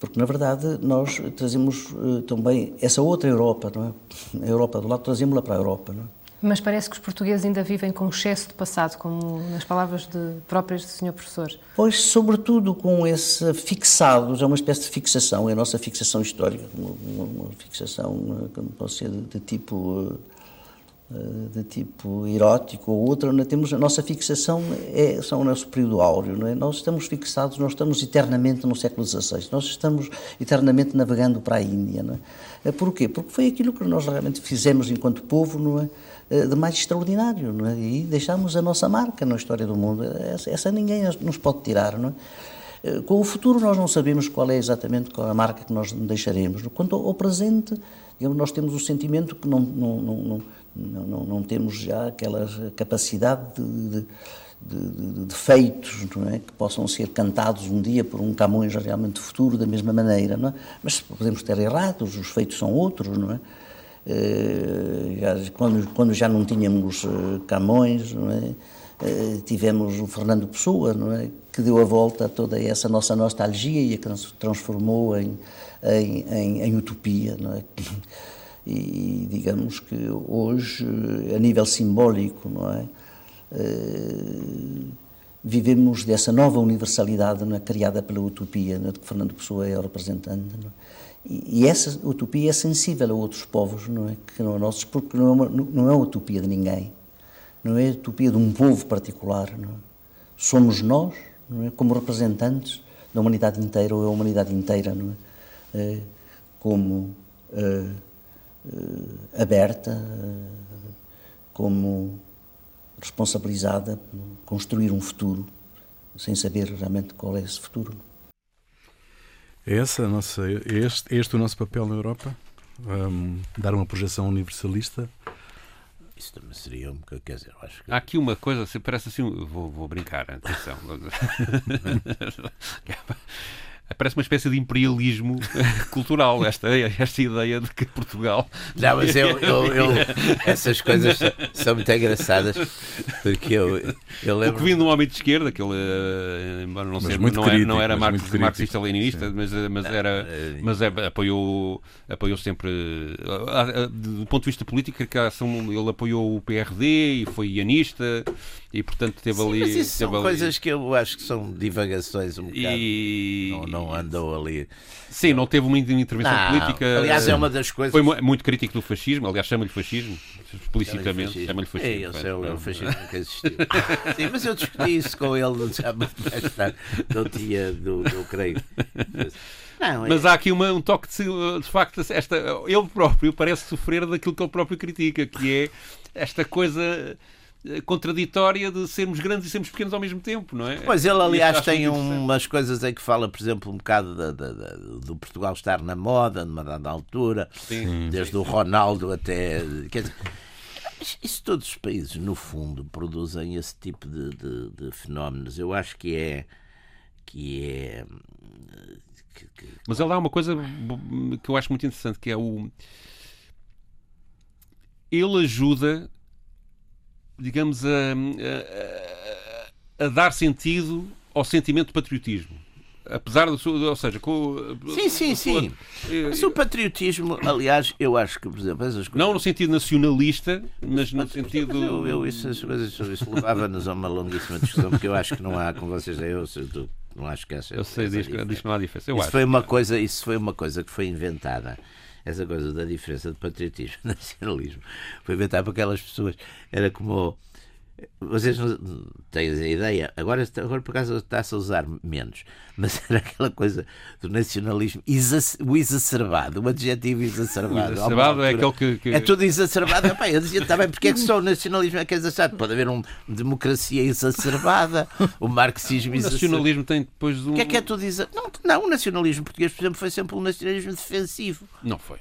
Speaker 4: Porque, na verdade, nós trazemos também essa outra Europa, não é? A Europa do lado, trazemos-la para a Europa, não é?
Speaker 5: Mas parece que os portugueses ainda vivem com excesso de passado, como nas palavras de, próprias do Sr. Professor.
Speaker 4: Pois, sobretudo com esse fixados, é uma espécie de fixação, é a nossa fixação histórica, uma, uma fixação, como pode ser, de, de tipo eh, de tipo erótico ou outra, não é? temos a nossa fixação é são o nosso período áureo, não é? Nós estamos fixados, nós estamos eternamente no século XVI, nós estamos eternamente navegando para a Índia, não é? Eh, Porquê? Porque foi aquilo que nós realmente fizemos enquanto povo, não é? Eh, de mais extraordinário, é? E deixamos a nossa marca na história do mundo. Essa, essa ninguém nos pode tirar, é? Com o futuro nós não sabemos qual é exatamente a marca que nós deixaremos. Quanto ao presente, digamos, nós temos o sentimento que não, não, não não, não, temos já aquela capacidade de, de, de, de feitos é? que possam ser cantados um dia por um Camões realmente futuro da mesma maneira. É? Mas podemos ter errados, os feitos são outros, não é? Eh, quando, quando já não tínhamos eh, Camões, não é? Eh, tivemos o Fernando Pessoa, não é? que deu a volta a toda essa nossa nostalgia e a transformou em, em, em, em utopia. Não é? e digamos que hoje, a nível simbólico, não é? Vivemos dessa nova universalidade não é? criada pela utopia, não é? de que Fernando Pessoa é o representante. Não é? E, essa utopia é sensível a outros povos, não é? Que não é nossos, porque não é, uma, não é a utopia de ninguém, não é a utopia de um povo particular. Não é? Somos nós, não é? como representantes da humanidade inteira, ou a humanidade inteira, não é? Uh, como. Uh, uh, aberta, como responsabilizada por construir um futuro, sem saber realmente qual é esse futuro.
Speaker 1: É essa nossa, é este, é este o nosso papel na Europa? Um, dar uma projeção universalista?
Speaker 3: Isso também seria um bocado, quer dizer, acho que...
Speaker 2: Há aqui uma coisa, parece assim, vou, vou brincar, atenção. parece uma espécie de imperialismo cultural, esta, esta ideia de que Portugal.
Speaker 3: Não, mas eu, eu, eu essas coisas são muito engraçadas, porque eu, eu lembro.
Speaker 2: O que vindo de um homem de esquerda, que ele, eh, embora não, sei, não, crítico, não era marxista-leninista, mas, eh, mas, era, eh, mas é, apoiou, apoiou sempre, do ponto de vista político, ele apoiou o PRD e foi ianista e portanto teve
Speaker 3: Sim,
Speaker 2: ali.
Speaker 3: Mas isso são
Speaker 2: ali...
Speaker 3: coisas que eu acho que são divagações um bocado.
Speaker 2: E...
Speaker 3: Não, não andou ali.
Speaker 2: Sim, não teve uma intervenção
Speaker 3: não,
Speaker 2: política.
Speaker 3: Aliás, é uma das coisas.
Speaker 2: Foi muito crítico do fascismo, aliás, chama-lhe fascismo, explicitamente. Chama-lhe fascismo.
Speaker 3: É, eu sei, o fascismo que existiu. Sim, mas eu discuti isso com ele já muito mais tarde, do dia do, do creio.
Speaker 2: Não, é... Mas há aqui uma, um toque de, de facto, esta, ele próprio parece sofrer daquilo que ele próprio critica, que é esta coisa eh, contraditória de sermos grandes e sermos pequenos ao mesmo tempo, não é?
Speaker 3: Pois ele, aliás, tem umas coisas em que fala, por exemplo, um bocado da, da, da, do Portugal estar na moda, numa dada altura, sim, desde sim, o Ronaldo até. Quer dizer, isso todos os países, no fundo, produzem esse tipo de, de, de fenómenos. Eu acho que é. que é.
Speaker 2: Que, que... Mas ele dá uma coisa que eu acho muito interessante, que é o. Ele ajuda digamos, a, a, a, dar sentido ao sentimento de patriotismo. Apesar do. Ou seja, com.
Speaker 3: Sim, sim, sim. Mas o patriotismo, aliás, eu acho que, por exemplo, essas coisas.
Speaker 2: Não no sentido nacionalista, mas no sentido.
Speaker 3: Eu, eu isso, coisas, isso levava-nos a uma longuíssima discussão, porque eu acho que não há, com vocês, eu, eu não acho que essa.
Speaker 2: Eu sei, diz, diz que não há diferença. Eu
Speaker 3: isso,
Speaker 2: acho.
Speaker 3: Foi uma coisa, isso foi uma coisa que foi inventada essa coisa da diferença de patriotismo e nacionalismo foi inventada por aquelas pessoas. Era como. Vocês não têm a ideia, agora, agora por acaso está-se a usar menos, mas era aquela coisa do nacionalismo, o exacerbado, o adjetivo exacerbado.
Speaker 2: O exacerbado é aquele que, que,
Speaker 3: É tudo exacerbado. Epá, eu dizia também, porque é que só o nacionalismo é que é exacerbado? Pode haver uma democracia exacerbada, o marxismo exacerbado.
Speaker 2: O nacionalismo tem depois um.
Speaker 3: O que é que é tudo exacerbado? Não, não, o nacionalismo português, por exemplo, foi sempre um nacionalismo defensivo.
Speaker 2: Não foi.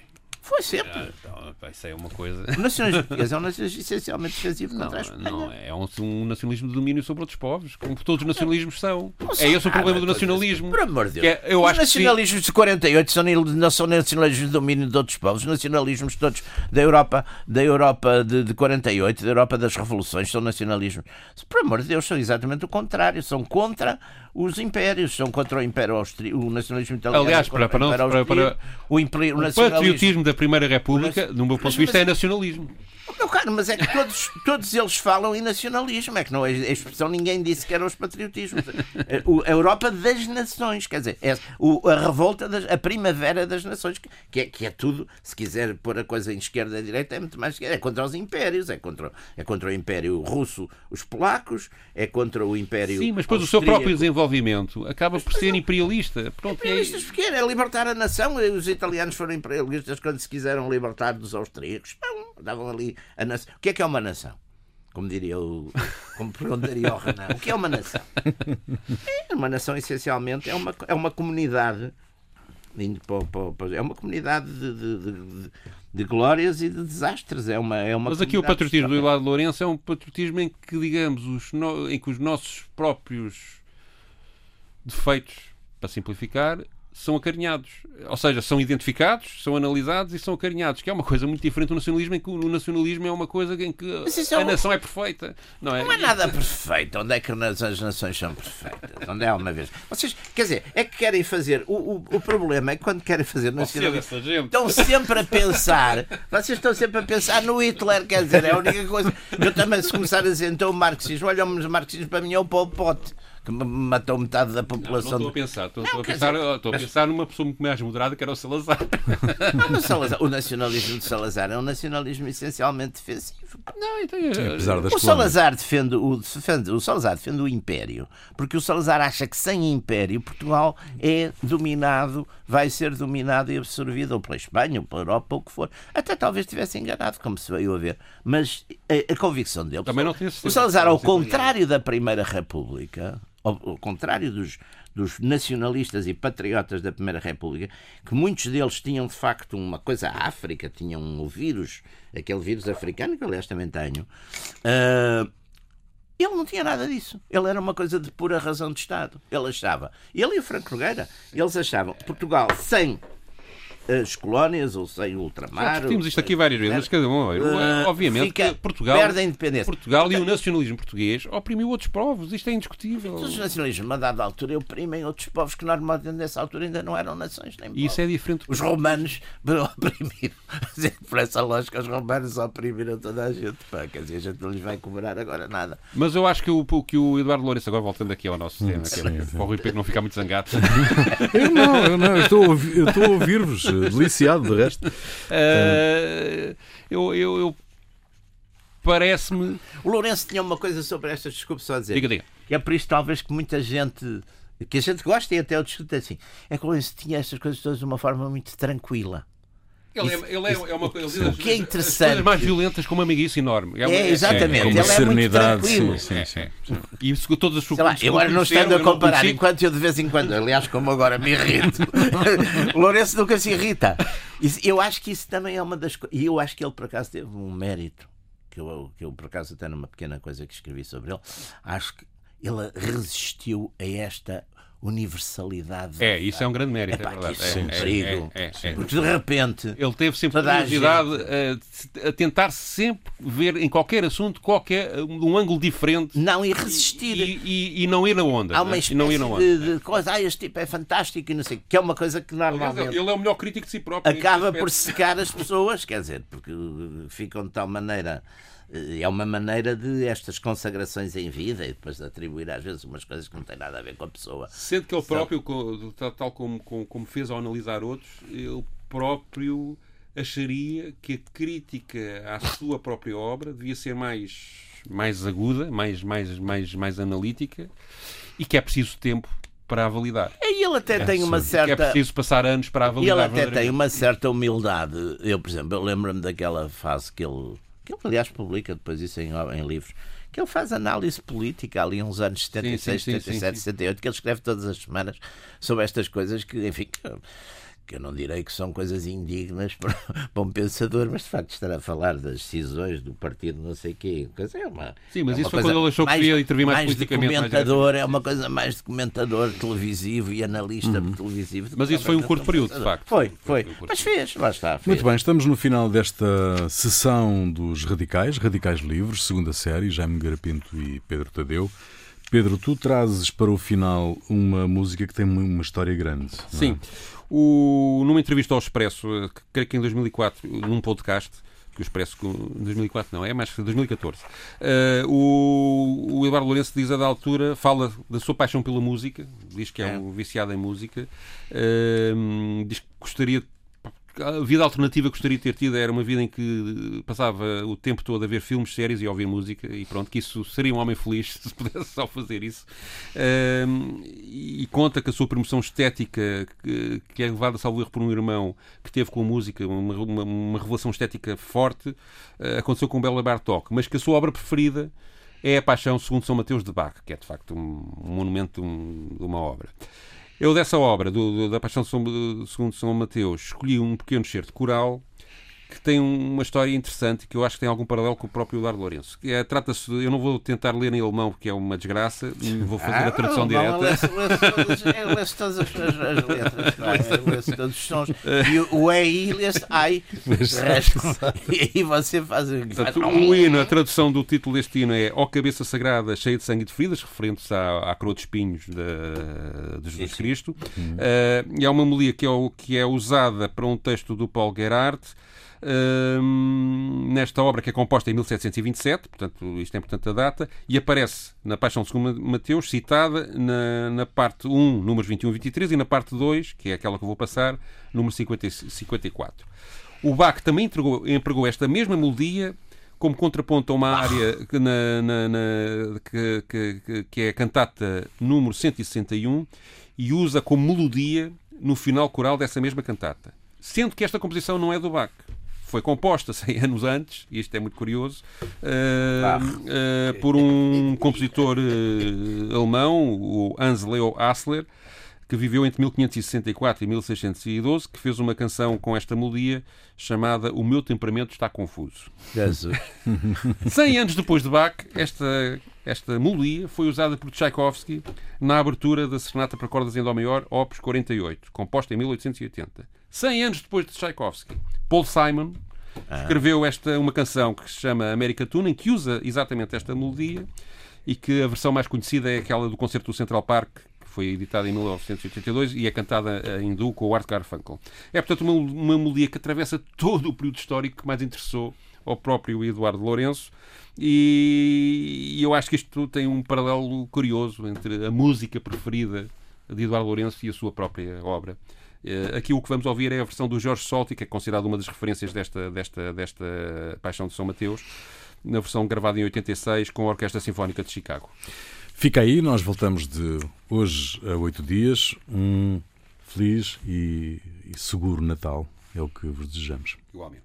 Speaker 3: Foi sempre. Ah,
Speaker 2: então, isso é uma coisa.
Speaker 3: O nacionalismo português é um nacionalismo essencialmente defensivo
Speaker 2: não,
Speaker 3: contra a Espanha.
Speaker 2: Não, é um, um, nacionalismo de domínio sobre outros povos, como todos os nacionalismos são. Não é esse o problema do nacionalismo.
Speaker 3: Por amor de Deus.
Speaker 2: É, eu
Speaker 3: os
Speaker 2: acho
Speaker 3: nacionalismos de 48 são, não são nacionalismos de domínio de outros povos. Os nacionalismos todos da Europa, da Europa de, de 48, da Europa das revoluções, são nacionalismos. Por amor de Deus, são exatamente o contrário. São contra os impérios, são contra o Império Austríaco, o nacionalismo italiano.
Speaker 2: Aliás, para- para
Speaker 3: o
Speaker 2: não- para- para-
Speaker 3: o, o
Speaker 2: O patriotismo da Primeira República, do meu ponto de vista, é nacionalismo.
Speaker 3: Não, cara, mas é que todos, todos eles falam em nacionalismo. É que não é a expressão, ninguém disse que eram os patriotismos. O- A Europa das nações, quer dizer, é a revolta, das, a primavera das nações, que- é, que é tudo, se quiser pôr a coisa em esquerda e direita, é muito mais esquerda. É contra os impérios, é contra, é contra o Império Russo, os polacos, é contra o Império.
Speaker 2: Sim, mas depois o seu próprio desenvolvimento acaba por ser imperialista. Pronto, é-
Speaker 3: Imperialistas porque era libertar a nação. Os italianos foram imperialistas quando se quiseram libertar dos austríacos. Não, davam ali a nação. O que é que é uma nação? Como diria o. Como perguntaria o Renan. O que é uma nação? É, uma nação, essencialmente, é uma, é uma comunidade. indo para para para- É uma comunidade de, de- de- de- glórias e de desastres. É uma, é uma
Speaker 2: Mas aqui o patriotismo do. Eduardo Lourenço é um patriotismo em que, digamos, os no- em que os nossos próprios defeitos, para simplificar, são acarinhados. Ou seja, são identificados, são analisados e são acarinhados, que é uma coisa muito diferente do nacionalismo, em que o nacionalismo é uma coisa em que
Speaker 3: é
Speaker 2: a
Speaker 3: um-
Speaker 2: nação é perfeita. Não é,
Speaker 3: Não é nada perfeito. Onde é que as nações são perfeitas? Onde é uma vez? Vocês, quer dizer, é que querem fazer. O, o, o problema é que quando querem fazer nacionalismo. Estão sempre a pensar. Vocês estão sempre a pensar no Hitler, quer dizer, é a única coisa. Eu também, se começar a dizer então o marxismo, olha, o marxismo para mim é o Pol Pot, que matou metade da
Speaker 2: Não
Speaker 3: população.
Speaker 2: estou a pensar, estou, estou a, pensar,
Speaker 3: dizer,
Speaker 2: estou a pensar numa pessoa muito mais moderada que era o Salazar.
Speaker 3: Não, o Salazar- o nacionalismo de Salazar é um nacionalismo essencialmente defensivo.
Speaker 2: Não, então,
Speaker 1: Apesar das
Speaker 3: O. Salazar defende o, defende, o Salazar defende o Império, porque o Salazar acha que sem Império Portugal é dominado, vai ser dominado e absorvido ou pela Espanha, ou pela Europa, ou o que for. Até talvez estivesse enganado, como se veio a ver. Mas a, a convicção dele.
Speaker 2: Também não certeza.
Speaker 3: O Salazar, ao
Speaker 2: Não
Speaker 3: contrário da Primeira República, ao, contrário dos, dos nacionalistas e patriotas da Primeira República, que muitos deles tinham de facto uma coisa à África, tinham o vírus, aquele vírus africano, que aliás também tenho. ah, ele não tinha nada disso. Ele era uma coisa de pura razão de Estado. Ele achava. Ele e o Franco Nogueira, eles achavam Portugal sem as colónias ou sem o ultramar.
Speaker 2: Já discutimos isto aqui várias vezes, mas cada um,
Speaker 3: Ah,
Speaker 2: obviamente,
Speaker 3: fica-
Speaker 2: que Portugal,
Speaker 3: perde a independência.
Speaker 2: Portugal e o nacionalismo português oprimiu outros povos, isto é indiscutível.
Speaker 3: Os nacionalismos, a dada altura, oprimem outros povos que normalmente nessa altura ainda não eram nações nem
Speaker 2: E isso
Speaker 3: povos.
Speaker 2: é diferente.
Speaker 3: Os romanos oprimiram. Por essa lógica, os romanos oprimiram toda a gente. Pá, quer dizer, a gente não lhes vai cobrar agora nada.
Speaker 2: Mas eu acho que o, que o Eduardo Lourenço, agora voltando aqui ao nosso tema, que é para o Rui Pedro não ficar muito zangado,
Speaker 1: Eu não, eu não, eu estou a ouvi- eu estou a ouvir-vos, deliciado de resto.
Speaker 2: eh, eu, eu, eu- parece-me.
Speaker 3: O Lourenço tinha uma coisa sobre estas, desculpe só dizer.
Speaker 2: Diga, diga.
Speaker 3: É por isso, talvez, que muita gente. que a gente gosta e até o discute assim. É que o Lourenço tinha estas coisas todas de uma forma muito tranquila.
Speaker 2: Ele,
Speaker 3: Isso-
Speaker 2: é, ele é, é uma coisa.
Speaker 3: O que é interessante-
Speaker 2: mais violentas com uma amiguice enorme. uma-
Speaker 3: É, exatamente.
Speaker 1: com
Speaker 3: ele
Speaker 1: uma
Speaker 3: é muito
Speaker 1: serenidade.
Speaker 3: tranquilo.
Speaker 1: Sim, sim, sim.
Speaker 2: E isso, todas as
Speaker 3: Sei lá, eu agora não estando a comparar, enquanto eu de vez em quando, aliás, como agora me irrito, Lourenço nunca se irrita. Isso- eu acho que isso também é uma das coisas. E eu acho que ele, por acaso, teve um mérito, que eu, que eu, por acaso, até numa pequena coisa que escrevi sobre ele, acho que ele resistiu a esta universalidade.
Speaker 2: É, isso é um grande mérito.
Speaker 3: Epá,
Speaker 2: é verdade.
Speaker 3: isso é um
Speaker 2: É, é,
Speaker 3: perigo.
Speaker 2: é, é, é.
Speaker 3: Porque de repente.
Speaker 2: Ele teve sempre
Speaker 3: a
Speaker 2: curiosidade a, a tentar sempre ver em qualquer assunto qualquer, um ângulo diferente
Speaker 3: Não, e resistir.
Speaker 2: e, e- e não ir na onda.
Speaker 3: Há uma
Speaker 2: né? E
Speaker 3: espécie
Speaker 2: não ir na onda.
Speaker 3: de, de coisa, ah, este tipo é fantástico e não sei, que é uma coisa que normalmente
Speaker 2: ele é o melhor crítico de si próprio.
Speaker 3: acaba por secar as pessoas, quer dizer, porque uh, ficam de tal maneira. É uma maneira de estas consagrações em vida e depois de atribuir às vezes umas coisas que não têm nada a ver com a pessoa.
Speaker 2: Sendo que ele próprio, tal, tal como, como, fez ao analisar outros, ele próprio acharia que a crítica à sua própria obra devia ser mais, mais aguda, mais, mais, mais, mais analítica e que é preciso tempo para a validar.
Speaker 3: E ele até tem uma
Speaker 2: Que é
Speaker 3: certa.
Speaker 2: preciso passar anos para a
Speaker 3: E
Speaker 2: validar.
Speaker 3: ele até tem uma certa humildade. Eu, por exemplo, eu lembro-me daquela fase que ele, que ele aliás publica depois isso em, em livros, que ele faz análise política ali uns anos 76,
Speaker 2: Sim, sim, sim,
Speaker 3: 77,
Speaker 2: sim.
Speaker 3: 78, que ele escreve todas as semanas sobre estas coisas que, enfim, que, eu não direi que são coisas indignas para, para um pensador, mas de facto estar a falar das decisões do partido não sei quê, coisa é uma
Speaker 2: Sim, mas
Speaker 3: é
Speaker 2: isso
Speaker 3: uma
Speaker 2: foi
Speaker 3: coisa
Speaker 2: quando ele achou que queria intervir mais
Speaker 3: de
Speaker 2: politicamente, mais
Speaker 3: comentador, é uma coisa mais de comentador televisivo e analista televisivo. do
Speaker 2: Mas isso foi um curto período, de facto.
Speaker 3: Foi, foi.
Speaker 2: Foi um
Speaker 3: Mas fez, lá está. Fez.
Speaker 1: Muito bem, estamos no final desta sessão dos Radicais, Radicais Livres, segunda série, Jaime Garapinto e Pedro Tadeu. Pedro, tu trazes para o final uma música que tem uma história grande. não é?
Speaker 2: O, numa entrevista ao Expresso, eh, que- creio que em 2004, num podcast, que o Expresso, em 2004 não, é mais que 2014, eh, o, o Eduardo Lourenço diz a da altura, fala da sua paixão pela música, diz que é, um viciado em música, eh, diz que gostaria a vida alternativa que gostaria de ter tido era uma vida em que passava o tempo todo a ver filmes, séries e ouvir música e pronto, que isso seria um homem feliz se pudesse só fazer isso. E conta que a sua promoção estética, que, é levada, salvo erro, por um irmão que teve com a música, uma, uma, uma revelação estética forte, eh, aconteceu com Bela Bartok, mas que a sua obra preferida é a Paixão segundo São Mateus de Bach, que é de facto um, um monumento um- de uma obra. Eu dessa obra, do- do- da Paixão segundo São Mateus, escolhi um pequeno certo coral que tem uma história interessante que eu acho que tem algum paralelo com o próprio Eduardo Lourenço. É, Trata-se, eu não vou tentar ler em alemão porque é uma desgraça, vou fazer a tradução direta.
Speaker 3: Lê-se todas, é, as, as- as letras, vai, lê-se todos os sons. E o- EI lê-se AI. E aí você faz o.
Speaker 2: Portanto, o hino, a tradução do título deste hino é Ó Cabeça Sagrada cheia de sangue e de feridas, referente-se à, à coroa de espinhos de, de Jesus Cristo. Eh, e é uma melodia que é, que é usada para um texto do Paul Gerhardt, nesta obra que é composta em 1727, portanto, isto é importante a data, e aparece na Paixão Segundo Mateus, citada na, na parte 1, números 21 e 23, e na parte 2, que é aquela que eu vou passar, número 50 e 54. O Bach também entregou- empregou esta mesma melodia como contraponto a uma área que, na- na- na- que- que- que é a cantata número 161 e usa como melodia no final coral dessa mesma cantata. Sendo que esta composição não é do Bach. Foi composta 100 anos antes, e isto é muito curioso, eh, eh, por um compositor eh, alemão, o Hans Leo Hassler, que viveu entre 1564 e 1612, que fez uma canção com esta melodia chamada O Meu Temperamento Está Confuso.
Speaker 3: Jesus.
Speaker 2: 100 anos depois de Bach, esta, esta melodia foi usada por Tchaikovsky na abertura da Serenata para Cordas em Dó Maior, Opus 48, composta em 1880. 100 anos depois de Tchaikovsky, Paul Simon escreveu esta, uma canção que se chama America Tune, em que usa exatamente esta melodia e que a versão mais conhecida é aquela do concerto do Central Park, que foi editada em 1982 e é cantada em duo com o Art Garfunkel. É, portanto, uma, uma melodia que atravessa todo o período histórico que mais interessou ao próprio Eduardo Lourenço e eu acho que isto tem um paralelo curioso entre a música preferida de Eduardo Lourenço e a sua própria obra. Eh, Aqui o que vamos ouvir é a versão do Jorge Solti, que é considerado uma das referências desta, desta, desta Paixão de São Mateus, na versão gravada em 86 com a Orquestra Sinfónica de Chicago.
Speaker 1: Fica aí, nós voltamos de hoje a oito dias. Um feliz e, e seguro Natal é o que vos desejamos.
Speaker 2: Igualmente.